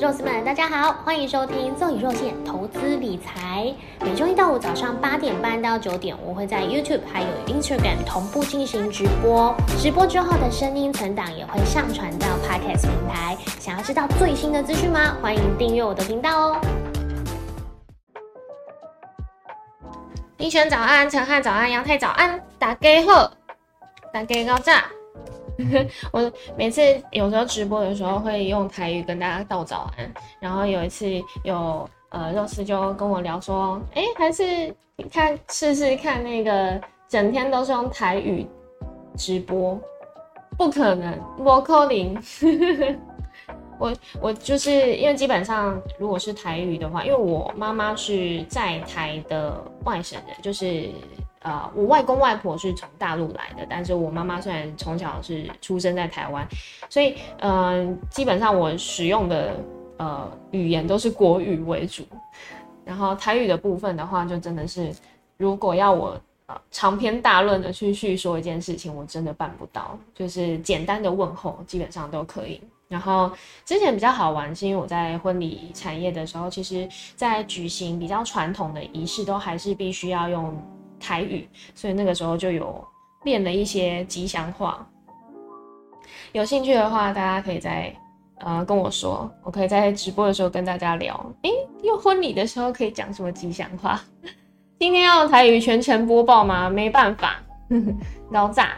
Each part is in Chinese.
肉丝们，大家好，欢迎收听奏以肉馅投资理财。每周一到五早上八点半到九点，我会在 YouTube 还有 Instagram 同步进行直播。直播之后的声音存档也会上传到 Podcast 平台。想要知道最新的资讯吗？欢迎订阅我的频道哦。林璇早安，陈汉早安，杨太早安，大家好，大家高炸。我每次有时候直播的时候会用台语跟大家道早安，然后有一次有呃肉丝就跟我聊说，哎，还是看试试看那个整天都是用台语直播，不可能，我扣零。我我就是因为基本上如果是台语的话，因为我妈妈是在台的外省人，就是。呃，我外公外婆是从大陆来的，但是我妈妈虽然从小是出生在台湾，所以嗯，基本上我使用的呃语言都是国语为主，然后台语的部分的话，就真的是如果要我长篇大论的去叙说一件事情，我真的办不到，就是简单的问候基本上都可以。然后之前比较好玩，是因为我在婚礼产业的时候，其实在举行比较传统的仪式，都还是必须要用。台语，所以那个时候就有练了一些吉祥话。有兴趣的话，大家可以在呃跟我说，我可以在直播的时候跟大家聊。诶，用婚礼的时候可以讲什么吉祥话？今天要台语全程播报吗？没办法，老炸。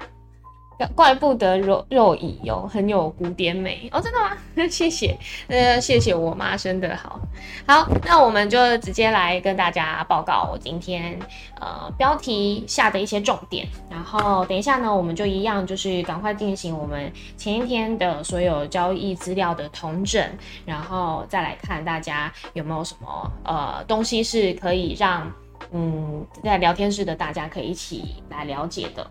怪不得肉肉乙有很有古典美哦，真的吗？谢谢，呃，谢谢我妈生的好，好，那我们就直接来跟大家报告我今天呃标题下的一些重点，然后等一下呢，我们就一样就是赶快进行我们前一天的所有交易资料的同整，然后再来看大家有没有什么呃东西是可以让嗯在聊天室的大家可以一起来了解的。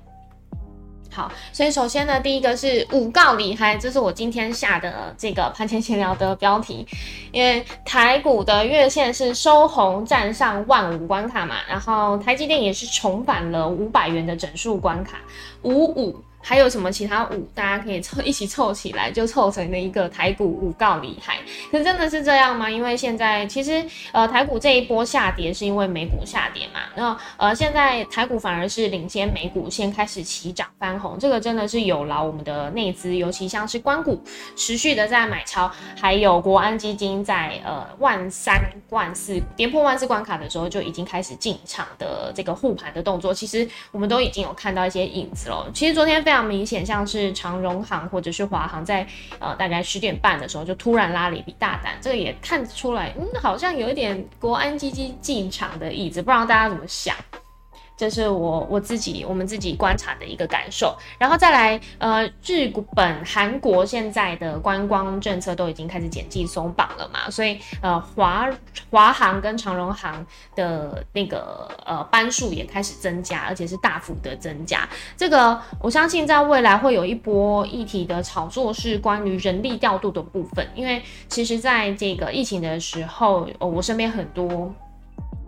好，所以首先呢，第一个是五告厉害，这是我今天下的这个盘前闲聊的标题，因为台股的月线是收红，站上万五关卡嘛，然后台积电也是重返了五百元的整数关卡，五五。还有什么其他五，大家可以凑一起凑起来，就凑成了一个台股五告厉害。可真的是这样吗？因为现在其实呃台股这一波下跌是因为美股下跌嘛，那呃现在台股反而是领先美股先开始起涨翻红，这个真的是有劳我们的内资，尤其像是关股持续的在买超，还有国安基金在呃万三万四跌破万四关卡的时候就已经开始进场的这个护盘的动作，其实我们都已经有看到一些影子了。其实昨天非常。常明显，像是长荣行或者是华航，在呃大概十点半的时候就突然拉了一笔大单，这个也看出来，嗯，好像有一点国安基金进场的意思，不知道大家怎么想。这是我我自己我们自己观察的一个感受，然后再来，呃，日本、韩国现在的观光政策都已经开始减记松绑了嘛，所以呃，华华航跟长荣航的那个呃班数也开始增加，而且是大幅的增加。这个我相信在未来会有一波议题的炒作，是关于人力调度的部分，因为其实在这个疫情的时候，我身边很多。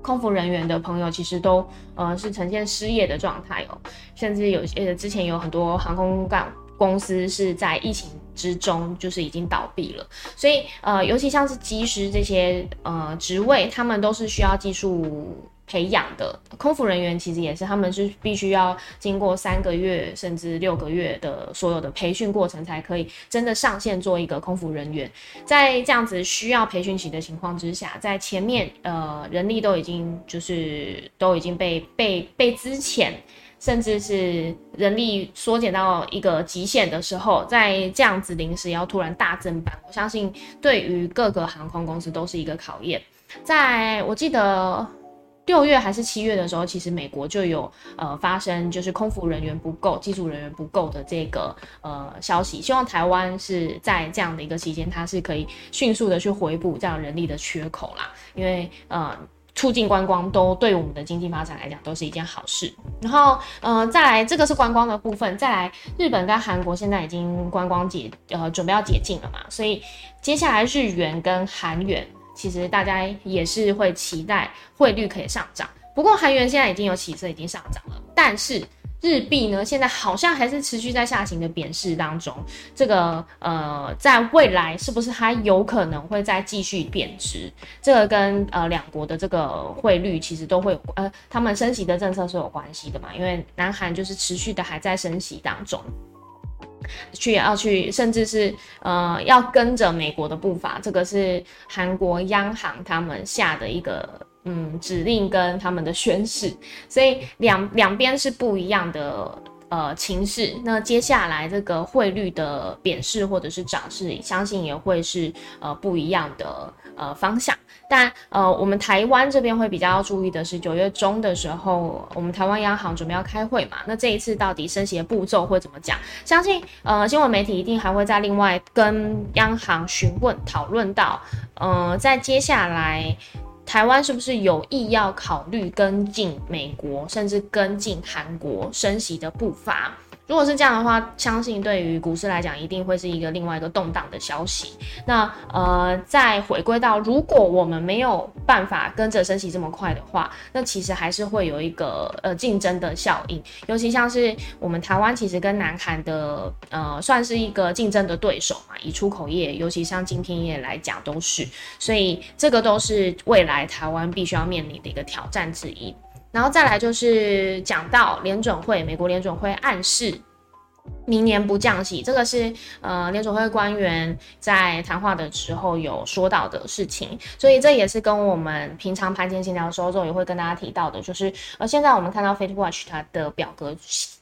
空服人员的朋友其实都呃是呈现失业的状态哦，甚至有些之前有很多航空港公司是在疫情之中就是已经倒闭了，所以呃尤其像是机师这些呃职位，他们都是需要技术。培养的空服人员其实也是，他们是必须要经过三个月甚至六个月的所有的培训过程，才可以真的上线做一个空服人员。在这样子需要培训期的情况之下，在前面呃人力都已经就是都已经被被被之前，甚至是人力缩减到一个极限的时候，在这样子临时要突然大增班，我相信对于各个航空公司都是一个考验。在我记得。六月还是七月的时候，其实美国就有呃发生就是空服人员不够、机组人员不够的这个呃消息。希望台湾是在这样的一个期间，它是可以迅速的去回补这样人力的缺口啦。因为呃促进观光都对我们的经济发展来讲都是一件好事。然后呃再来这个是观光的部分，再来日本跟韩国现在已经观光解呃准备要解禁了嘛，所以接下来日元跟韩元。其实大家也是会期待汇率可以上涨，不过韩元现在已经有起色，已经上涨了。但是日币呢，现在好像还是持续在下行的贬势当中。这个呃，在未来是不是还有可能会再继续贬值？这个跟呃两国的这个汇率其实都会有呃，他们升息的政策是有关系的嘛？因为南韩就是持续的还在升息当中，去要去，甚至是呃要跟着美国的步伐。这个是韩国央行他们下的一个。嗯，指令跟他们的宣誓，所以两两边是不一样的呃情势。那接下来这个汇率的贬势或者是涨势，相信也会是呃不一样的呃方向。但呃，我们台湾这边会比较要注意的是，九月中的时候，我们台湾央行准备要开会嘛？那这一次到底升息的步骤会怎么讲？相信呃新闻媒体一定还会在另外跟央行询问讨论到，呃，在接下来。台湾是不是有意要考虑跟进美国，甚至跟进韩国升息的步伐？如果是这样的话，相信对于股市来讲，一定会是一个另外一个动荡的消息。那呃，再回归到，如果我们没有办法跟着升息这么快的话，那其实还是会有一个呃竞争的效应。尤其像是我们台湾，其实跟南韩的呃算是一个竞争的对手嘛，以出口业，尤其像晶片业来讲都是，所以这个都是未来台湾必须要面临的一个挑战之一。然后再来就是讲到联准会，美国联准会暗示明年不降息，这个是呃联准会官员在谈话的时候有说到的事情，所以这也是跟我们平常盘前闲聊的时候也会跟大家提到的，就是呃现在我们看到 Fed Watch 它的表格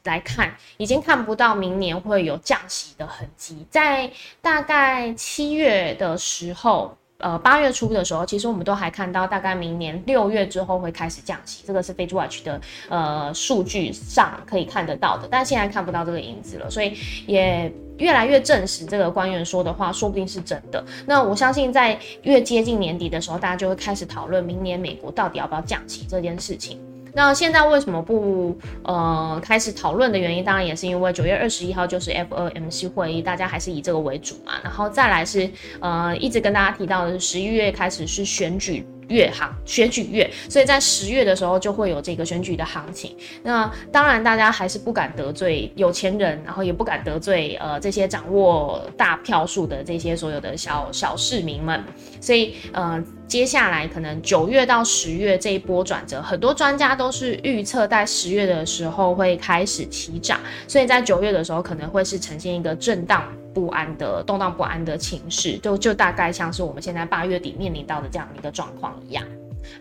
来看，已经看不到明年会有降息的痕迹，在大概七月的时候。呃，八月初的时候，其实我们都还看到，大概明年六月之后会开始降息，这个是 f a c e Watch 的呃数据上可以看得到的，但现在看不到这个影子了，所以也越来越证实这个官员说的话，说不定是真的。那我相信，在越接近年底的时候，大家就会开始讨论明年美国到底要不要降息这件事情。那现在为什么不呃开始讨论的原因，当然也是因为九月二十一号就是 FOMC 会议，大家还是以这个为主嘛。然后再来是呃一直跟大家提到的是十一月开始是选举。月行选举月，所以在十月的时候就会有这个选举的行情。那当然，大家还是不敢得罪有钱人，然后也不敢得罪呃这些掌握大票数的这些所有的小小市民们。所以呃，接下来可能九月到十月这一波转折，很多专家都是预测在十月的时候会开始起涨，所以在九月的时候可能会是呈现一个震荡。不安的动荡不安的情绪，就就大概像是我们现在八月底面临到的这样一个状况一样。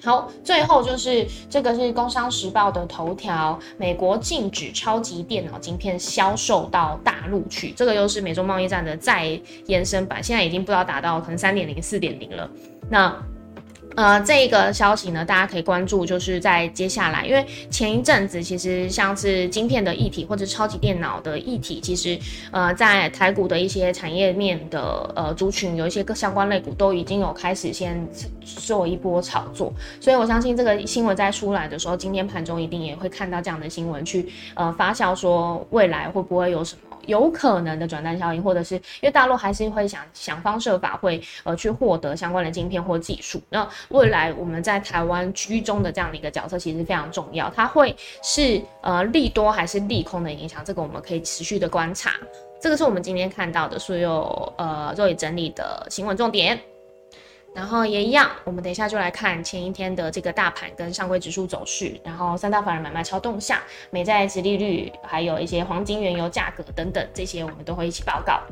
好，最后就是这个是《工商时报》的头条：美国禁止超级电脑晶片销售到大陆去。这个又是美中贸易战的再延伸版，现在已经不知道打到可能三点零、四点零了。那。呃，这个消息呢，大家可以关注，就是在接下来，因为前一阵子其实像是晶片的议题或者超级电脑的议题，其实呃，在台股的一些产业面的呃族群，有一些各相关类股都已经有开始先做一波炒作，所以我相信这个新闻在出来的时候，今天盘中一定也会看到这样的新闻去呃发酵，说未来会不会有什么。有可能的转单效应，或者是因为大陆还是会想想方设法会呃去获得相关的晶片或技术。那未来我们在台湾居中的这样的一个角色其实非常重要，它会是呃利多还是利空的影响，这个我们可以持续的观察。这个是我们今天看到的所有呃肉眼整理的新闻重点。然后也一样，我们等一下就来看前一天的这个大盘跟上柜指数走势，然后三大法人买卖超动向、美债殖利率，还有一些黄金、原油价格等等，这些我们都会一起报告。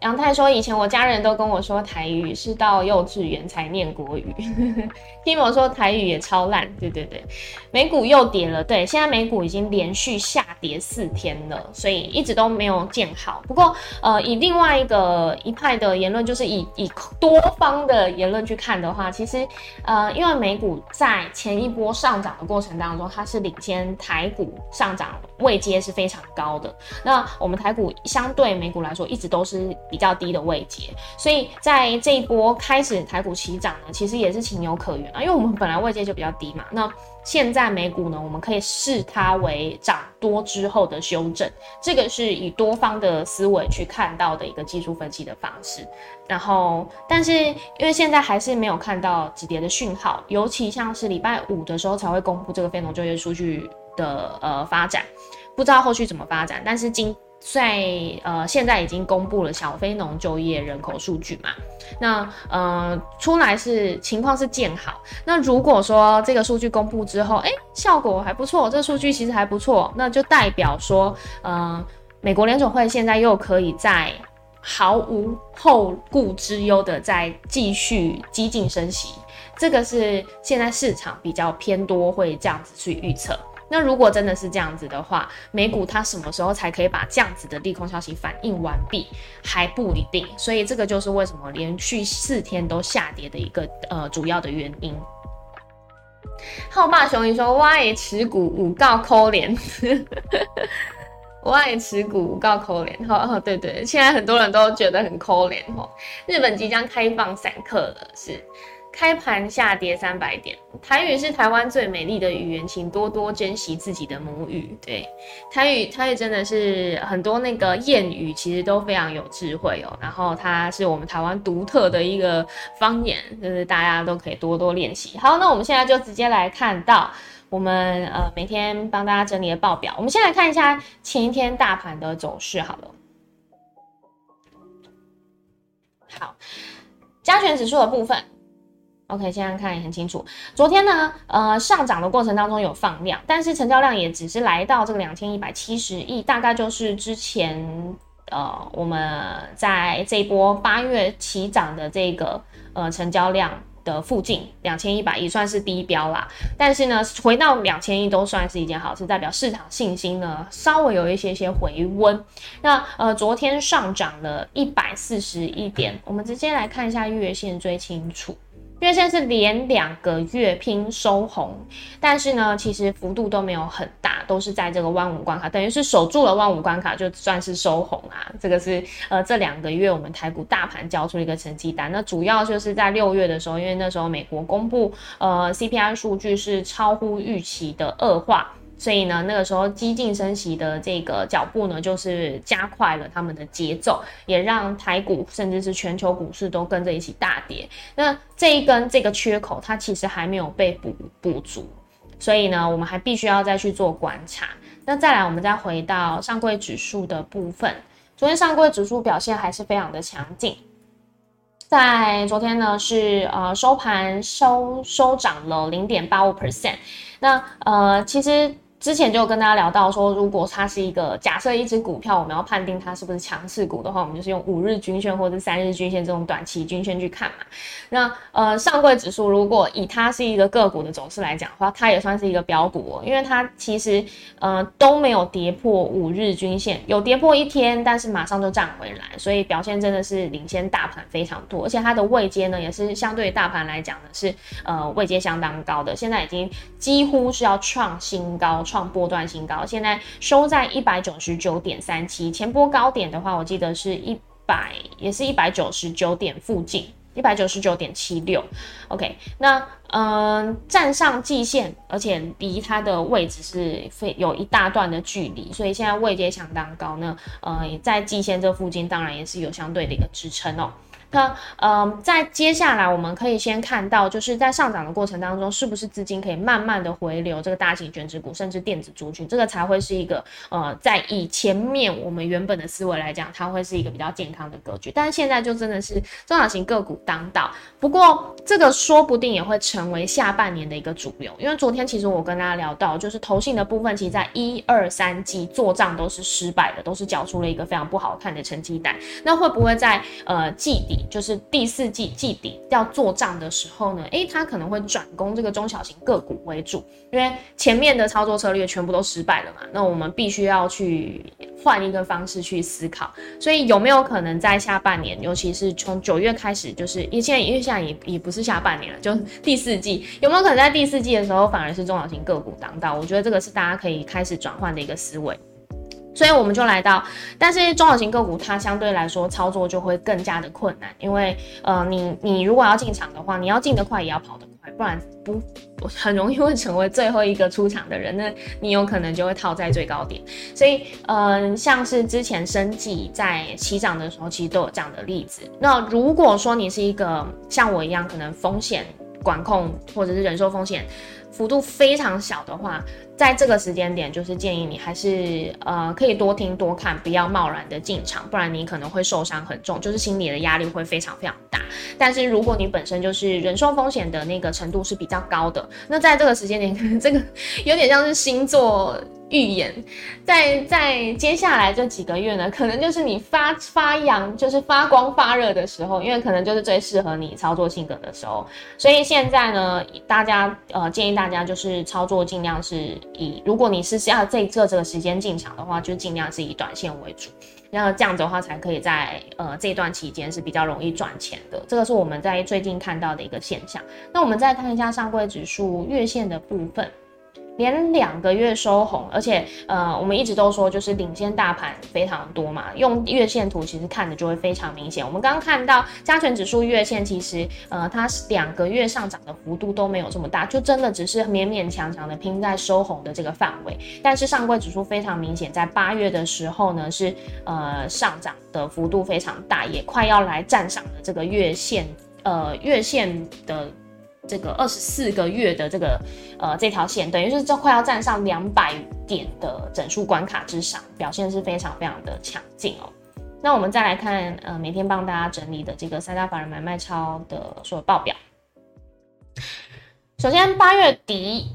杨太说：“以前我家人都跟我说台语，是到幼稚园才念国语。”Timo 说台语也超烂。对对对，美股又跌了。对，现在美股已经连续下跌四天了，所以一直都没有见好。不过，呃，以另外一个一派的言论，就是以以多方的言论去看的话，其实，呃，因为美股在前一波上涨的过程当中，它是领先台股上涨位阶是非常高的。那我们台股相对美股来说，一直都是。比较低的位阶，所以在这一波开始台股起涨呢，其实也是情有可原啊，因为我们本来位阶就比较低嘛。那现在美股呢，我们可以视它为涨多之后的修正，这个是以多方的思维去看到的一个技术分析的方式。然后，但是因为现在还是没有看到止跌的讯号，尤其像是礼拜五的时候才会公布这个非农就业数据。的呃发展，不知道后续怎么发展。但是今在呃现在已经公布了小非农就业人口数据嘛，那呃出来是情况是见好。那如果说这个数据公布之后，哎效果还不错，这数据其实还不错，那就代表说，呃美国联总会现在又可以在。毫无后顾之忧的在继续激进升息，这个是现在市场比较偏多会这样子去预测。那如果真的是这样子的话，美股它什么时候才可以把这样子的利空消息反应完毕，还不一定。所以这个就是为什么连续四天都下跌的一个呃主要的原因。浩霸雄鱼说：“哇，持股五告扣连。”我爱持股告扣脸，哈，对对，现在很多人都觉得很扣脸哈。日本即将开放散客了，是开盘下跌三百点。台语是台湾最美丽的语言，请多多珍惜自己的母语。对，台语台语真的是很多那个谚语，其实都非常有智慧哦。然后它是我们台湾独特的一个方言，就是大家都可以多多练习。好，那我们现在就直接来看到。我们呃每天帮大家整理的报表，我们先来看一下前一天大盘的走势好了。好，加权指数的部分，OK，现在看也很清楚。昨天呢，呃上涨的过程当中有放量，但是成交量也只是来到这个两千一百七十亿，大概就是之前呃我们在这一波八月起涨的这个呃成交量。的附近两千一百亿算是低标啦，但是呢，回到两千亿都算是一件好事，代表市场信心呢稍微有一些些回温。那呃，昨天上涨了一百四十一点，我们直接来看一下月线最清楚。因为现在是连两个月拼收红，但是呢，其实幅度都没有很大，都是在这个万五关卡，等于是守住了万五关卡，就算是收红啊。这个是呃这两个月我们台股大盘交出一个成绩单，那主要就是在六月的时候，因为那时候美国公布呃 CPI 数据是超乎预期的恶化。所以呢，那个时候激进升息的这个脚步呢，就是加快了他们的节奏，也让台股甚至是全球股市都跟着一起大跌。那这一根这个缺口，它其实还没有被补补足，所以呢，我们还必须要再去做观察。那再来，我们再回到上柜指数的部分，昨天上柜指数表现还是非常的强劲，在昨天呢是呃收盘收收涨了零点八五 percent。那呃其实。之前就跟大家聊到说，如果它是一个假设一只股票，我们要判定它是不是强势股的话，我们就是用五日均线或者三日均线这种短期均线去看嘛。那呃上柜指数如果以它是一个个股的走势来讲的话，它也算是一个标股哦，因为它其实呃都没有跌破五日均线，有跌破一天，但是马上就站回来，所以表现真的是领先大盘非常多，而且它的位阶呢也是相对于大盘来讲呢是呃位阶相当高的，现在已经几乎是要创新高。波段新高，现在收在一百九十九点三七。前波高点的话，我记得是一百，也是一百九十九点附近，一百九十九点七六。OK，那嗯，站上季线，而且离它的位置是非有一大段的距离，所以现在位阶相当高呢。呃，在季线这附近，当然也是有相对的一个支撑哦。那呃，在接下来我们可以先看到，就是在上涨的过程当中，是不是资金可以慢慢的回流这个大型卷值股，甚至电子族群，这个才会是一个呃，在以前面我们原本的思维来讲，它会是一个比较健康的格局。但是现在就真的是中小型个股当道，不过这个说不定也会成为下半年的一个主流，因为昨天其实我跟大家聊到，就是投信的部分，其实在一二三季做账都是失败的，都是缴出了一个非常不好看的成绩单。那会不会在呃季底？就是第四季季底要做账的时候呢，诶，它可能会转攻这个中小型个股为主，因为前面的操作策略全部都失败了嘛，那我们必须要去换一个方式去思考。所以有没有可能在下半年，尤其是从九月开始，就是因为现在因为现在也也不是下半年了，就第四季，有没有可能在第四季的时候反而是中小型个股当道？我觉得这个是大家可以开始转换的一个思维。所以我们就来到，但是中小型个股它相对来说操作就会更加的困难，因为呃，你你如果要进场的话，你要进得快也要跑得快，不然不 很容易会成为最后一个出场的人，那你有可能就会套在最高点。所以嗯，像是之前生计在起涨的时候，其实都有这样的例子。那如果说你是一个像我一样，可能风险管控或者是忍受风险。幅度非常小的话，在这个时间点，就是建议你还是呃可以多听多看，不要贸然的进场，不然你可能会受伤很重，就是心理的压力会非常非常大。但是如果你本身就是忍受风险的那个程度是比较高的，那在这个时间点，这个有点像是星座。预言，在在接下来这几个月呢，可能就是你发发扬，就是发光发热的时候，因为可能就是最适合你操作性格的时候。所以现在呢，大家呃建议大家就是操作尽量是以，如果你是要这这这个时间进场的话，就尽量是以短线为主，那这样子的话才可以在呃这段期间是比较容易赚钱的。这个是我们在最近看到的一个现象。那我们再看一下上柜指数月线的部分。连两个月收红，而且呃，我们一直都说就是领先大盘非常多嘛，用月线图其实看的就会非常明显。我们刚刚看到加权指数月线，其实呃，它两个月上涨的幅度都没有这么大，就真的只是勉勉强强的拼在收红的这个范围。但是上柜指数非常明显，在八月的时候呢，是呃上涨的幅度非常大，也快要来站上了这个月线呃月线的。这个二十四个月的这个呃这条线，等于是就快要站上两百点的整数关卡之上，表现是非常非常的强劲哦。那我们再来看呃每天帮大家整理的这个三大法人买卖超的所有报表。首先八月底。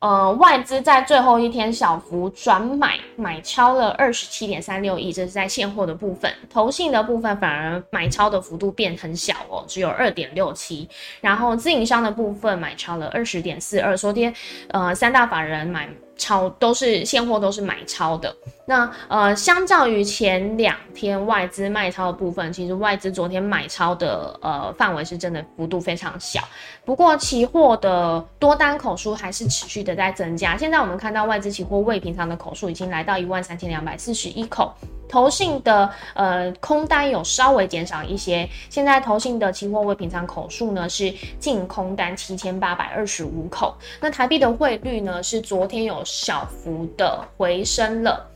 呃，外资在最后一天小幅转买，买超了二十七点三六亿，这是在现货的部分。投信的部分反而买超的幅度变很小哦，只有二点六七。然后自营商的部分买超了二十点四二。昨天，呃，三大法人买。超都是现货，都是买超的。那呃，相较于前两天外资卖超的部分，其实外资昨天买超的呃范围是真的幅度非常小。不过期货的多单口数还是持续的在增加。现在我们看到外资期货未平仓的口数已经来到一万三千两百四十一口。投信的呃空单有稍微减少一些，现在投信的期货未平仓口数呢是净空单七千八百二十五口，那台币的汇率呢是昨天有小幅的回升了。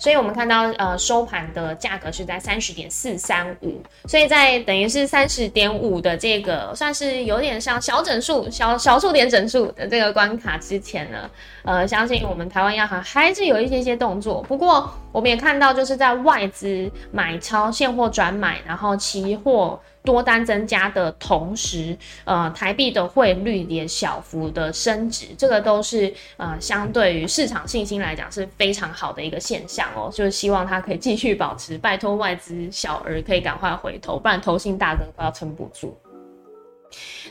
所以，我们看到，呃，收盘的价格是在三十点四三五，所以在等于是三十点五的这个，算是有点像小整数、小小数点整数的这个关卡之前呢，呃，相信我们台湾央行还是有一些些动作。不过，我们也看到，就是在外资买超现货转买，然后期货。多单增加的同时，呃，台币的汇率也小幅的升值，这个都是呃，相对于市场信心来讲是非常好的一个现象哦。就是希望它可以继续保持，拜托外资小儿可以赶快回头，不然投信大哥快要撑不住。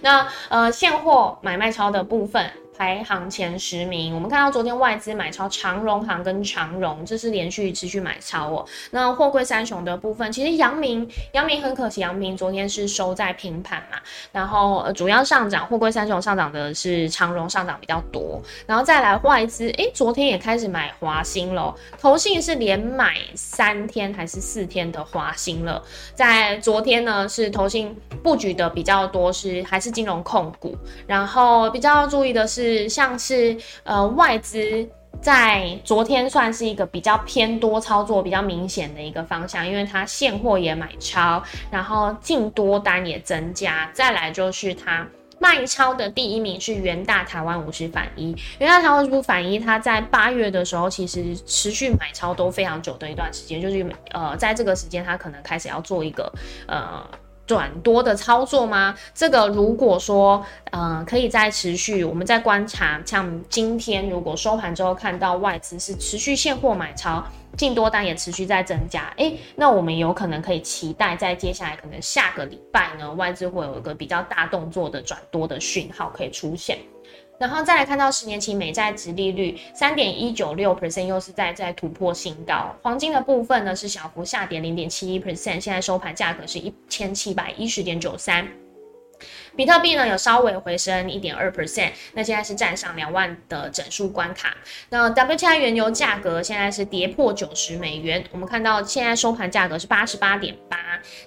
那呃，现货买卖超的部分。排行前十名，我们看到昨天外资买超长荣行跟长荣，这是连续持续买超哦。那货柜三雄的部分，其实阳明，阳明很可惜，阳明昨天是收在平盘嘛。然后呃，主要上涨，货柜三雄上涨的是长荣上涨比较多。然后再来外资，诶，昨天也开始买华兴喽。投信是连买三天还是四天的华兴了。在昨天呢，是投信布局的比较多，是还是金融控股。然后比较要注意的是。是像是呃外资在昨天算是一个比较偏多操作比较明显的一个方向，因为它现货也买超，然后净多单也增加。再来就是它卖超的第一名是元大台湾五十反一，元大台湾五十反一，它在八月的时候其实持续买超都非常久的一段时间，就是呃在这个时间它可能开始要做一个呃。转多的操作吗？这个如果说，嗯，可以再持续，我们在观察，像今天如果收盘之后看到外资是持续现货买超，净多单也持续在增加，诶，那我们有可能可以期待在接下来可能下个礼拜呢，外资会有一个比较大动作的转多的讯号可以出现。然后再来看到十年期美债值利率三点一九六 percent，又是在在突破新高。黄金的部分呢是小幅下跌零点七一 percent，现在收盘价格是一千七百一十点九三。比特币呢有稍微回升一点二 percent，那现在是站上两万的整数关卡。那 WTI 原油价格现在是跌破九十美元，我们看到现在收盘价格是八十八点八，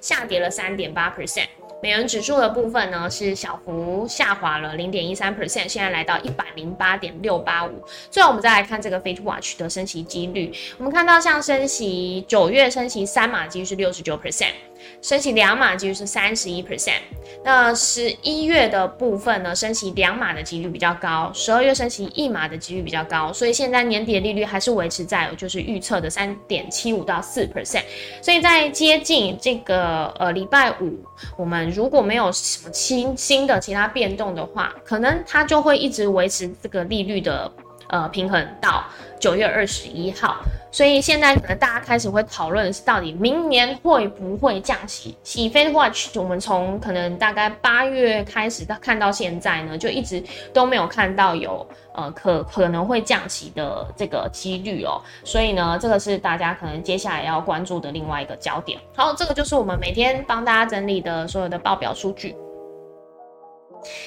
下跌了三点八 percent。美元指数的部分呢，是小幅下滑了零点一三 percent，现在来到一百零八点六八五。最后，我们再来看这个 f i t Watch 的升息几率，我们看到像升息九月升息三码几率是六十九 percent，升息两码几率是三十一 percent。那十一月的部分呢，升息两码的几率比较高，十二月升息一码的几率比较高，所以现在年底的利率还是维持在就是预测的三点七五到四 percent。所以在接近这个呃礼拜五，我们如果没有什么新新的其他变动的话，可能它就会一直维持这个利率的呃平衡到九月二十一号。所以现在可能大家开始会讨论是到底明年会不会降息。起飞 watch 我们从可能大概八月开始到看到现在呢，就一直都没有看到有呃可可能会降息的这个几率哦。所以呢，这个是大家可能接下来要关注的另外一个焦点。好，这个就是我们每天帮大家整理的所有的报表数据。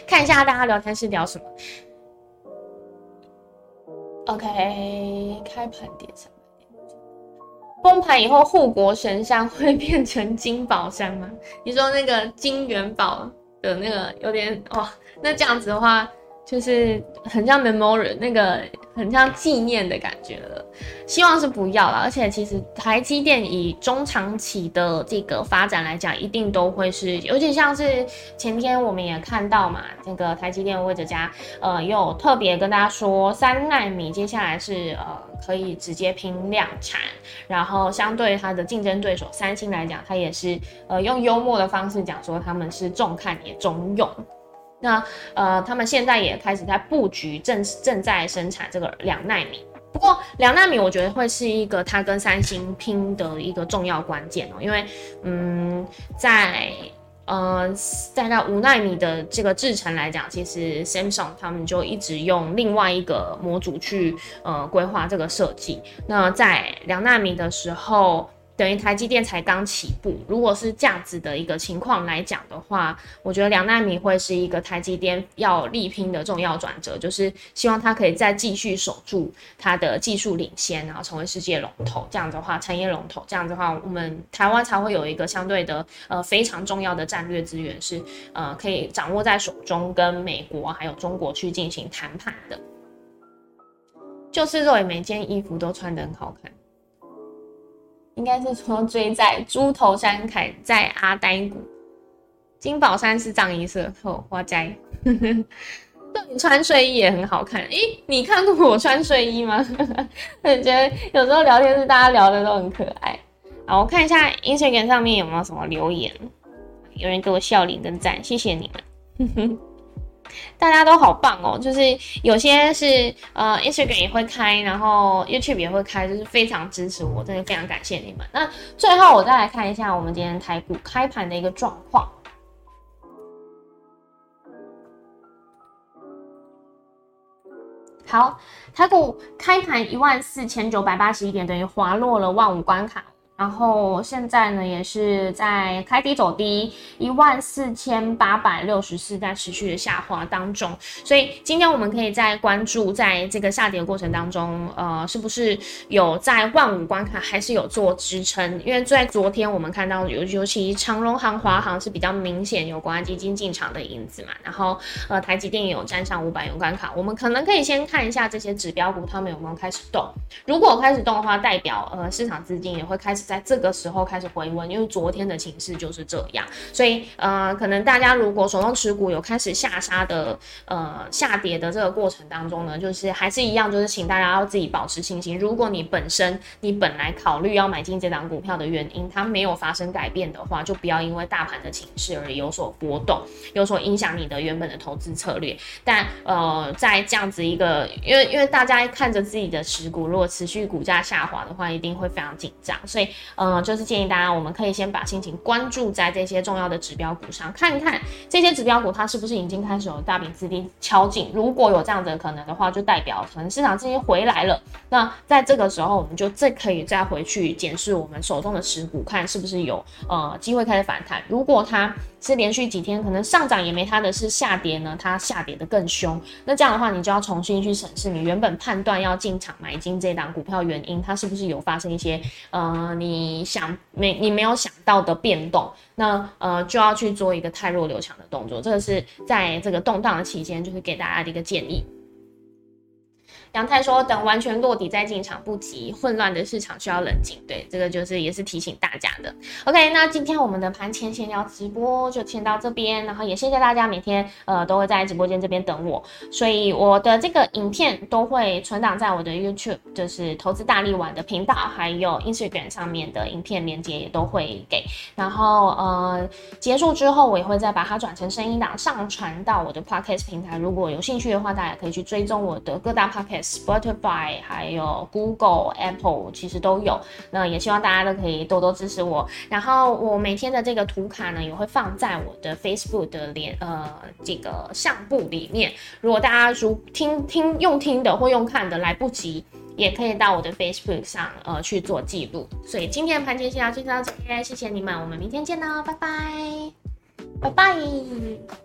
看一下大家聊天室聊什么。OK，开盘点上。崩盘以后，护国神山会变成金宝山吗？你说那个金元宝的那个有点哇，那这样子的话。就是很像 memory 那个很像纪念的感觉了，希望是不要了。而且其实台积电以中长期的这个发展来讲，一定都会是，尤其像是前天我们也看到嘛，那个台积电魏哲家呃有特别跟大家说，三纳米接下来是呃可以直接拼量产，然后相对它的竞争对手三星来讲，它也是呃用幽默的方式讲说他们是重看也重用。那呃，他们现在也开始在布局，正正在生产这个两纳米。不过两纳米，我觉得会是一个它跟三星拼的一个重要关键哦，因为嗯，在呃大概五纳米的这个制程来讲，其实 Samsung 他们就一直用另外一个模组去呃规划这个设计。那在两纳米的时候。等于台积电才刚起步，如果是这样子的一个情况来讲的话，我觉得两纳米会是一个台积电要力拼的重要转折，就是希望它可以再继续守住它的技术领先，然后成为世界龙头。这样的话，产业龙头，这样子的话，我们台湾才会有一个相对的呃非常重要的战略资源，是呃可以掌握在手中，跟美国还有中国去进行谈判的。就是肉也每件衣服都穿得很好看。应该是说追在猪头山，凯在阿呆谷。金宝山是藏衣色，后花斋。对你穿睡衣也很好看。诶，你看过我穿睡衣吗？我觉得有时候聊天是大家聊的都很可爱。好，我看一下 Instagram 上面有没有什么留言，有人给我笑脸跟赞，谢谢你们。大家都好棒哦，就是有些是呃，Instagram 也会开，然后 YouTube 也会开，就是非常支持我，真的非常感谢你们。那最后我再来看一下我们今天台股开盘的一个状况。好，台股开盘一万四千九百八十一点，等于滑落了万五关卡。然后现在呢，也是在开低走低，一万四千八百六十四在持续的下滑当中。所以今天我们可以在关注，在这个下跌的过程当中，呃，是不是有在万五关卡还是有做支撑？因为在昨天我们看到，尤尤其长荣航、华航是比较明显有关基金进场的影子嘛。然后呃，台积电也有站上五百元关卡，我们可能可以先看一下这些指标股，他们有没有开始动。如果开始动的话，代表呃市场资金也会开始。在这个时候开始回温，因为昨天的情势就是这样，所以呃，可能大家如果手中持股有开始下杀的呃下跌的这个过程当中呢，就是还是一样，就是请大家要自己保持信心。如果你本身你本来考虑要买进这档股票的原因，它没有发生改变的话，就不要因为大盘的情势而有所波动，有所影响你的原本的投资策略。但呃，在这样子一个，因为因为大家看着自己的持股如果持续股价下滑的话，一定会非常紧张，所以。嗯，就是建议大家，我们可以先把心情关注在这些重要的指标股上，看看这些指标股它是不是已经开始有大笔资金敲进。如果有这样的可能的话，就代表可能市场资金回来了。那在这个时候，我们就再可以再回去检视我们手中的持股，看是不是有呃机会开始反弹。如果它是连续几天可能上涨也没它的是下跌呢，它下跌的更凶。那这样的话，你就要重新去审视你原本判断要进场买进这档股票原因，它是不是有发生一些呃你你想没你没有想到的变动？那呃就要去做一个太弱留强的动作。这个是在这个动荡的期间，就是给大家的一个建议。杨太说等完全落底再进场，不急，混乱的市场需要冷静。对，这个就是也是提醒大家的。OK，那今天我们的盘前闲聊直播就先到这边，然后也谢谢大家每天呃都会在直播间这边等我，所以我的这个影片都会存档在我的 YouTube，就是投资大力丸的频道，还有 Instagram 上面的影片连接也都会给。然后呃结束之后，我也会再把它转成声音档上传到我的 Podcast 平台。如果有兴趣的话，大家可以去追踪我的各大 Podcast Spotify，还有 Google、Apple，其实都有。那也希望大家都可以多多支持我。然后我每天的这个图卡呢，也会放在我的 Facebook 的连呃这个相簿里面。如果大家如听听用听的或用看的来不及，也可以到我的 Facebook 上呃去做记录。所以今天的盘前先要介绍到这边，谢谢你们，我们明天见喽，拜拜，拜拜。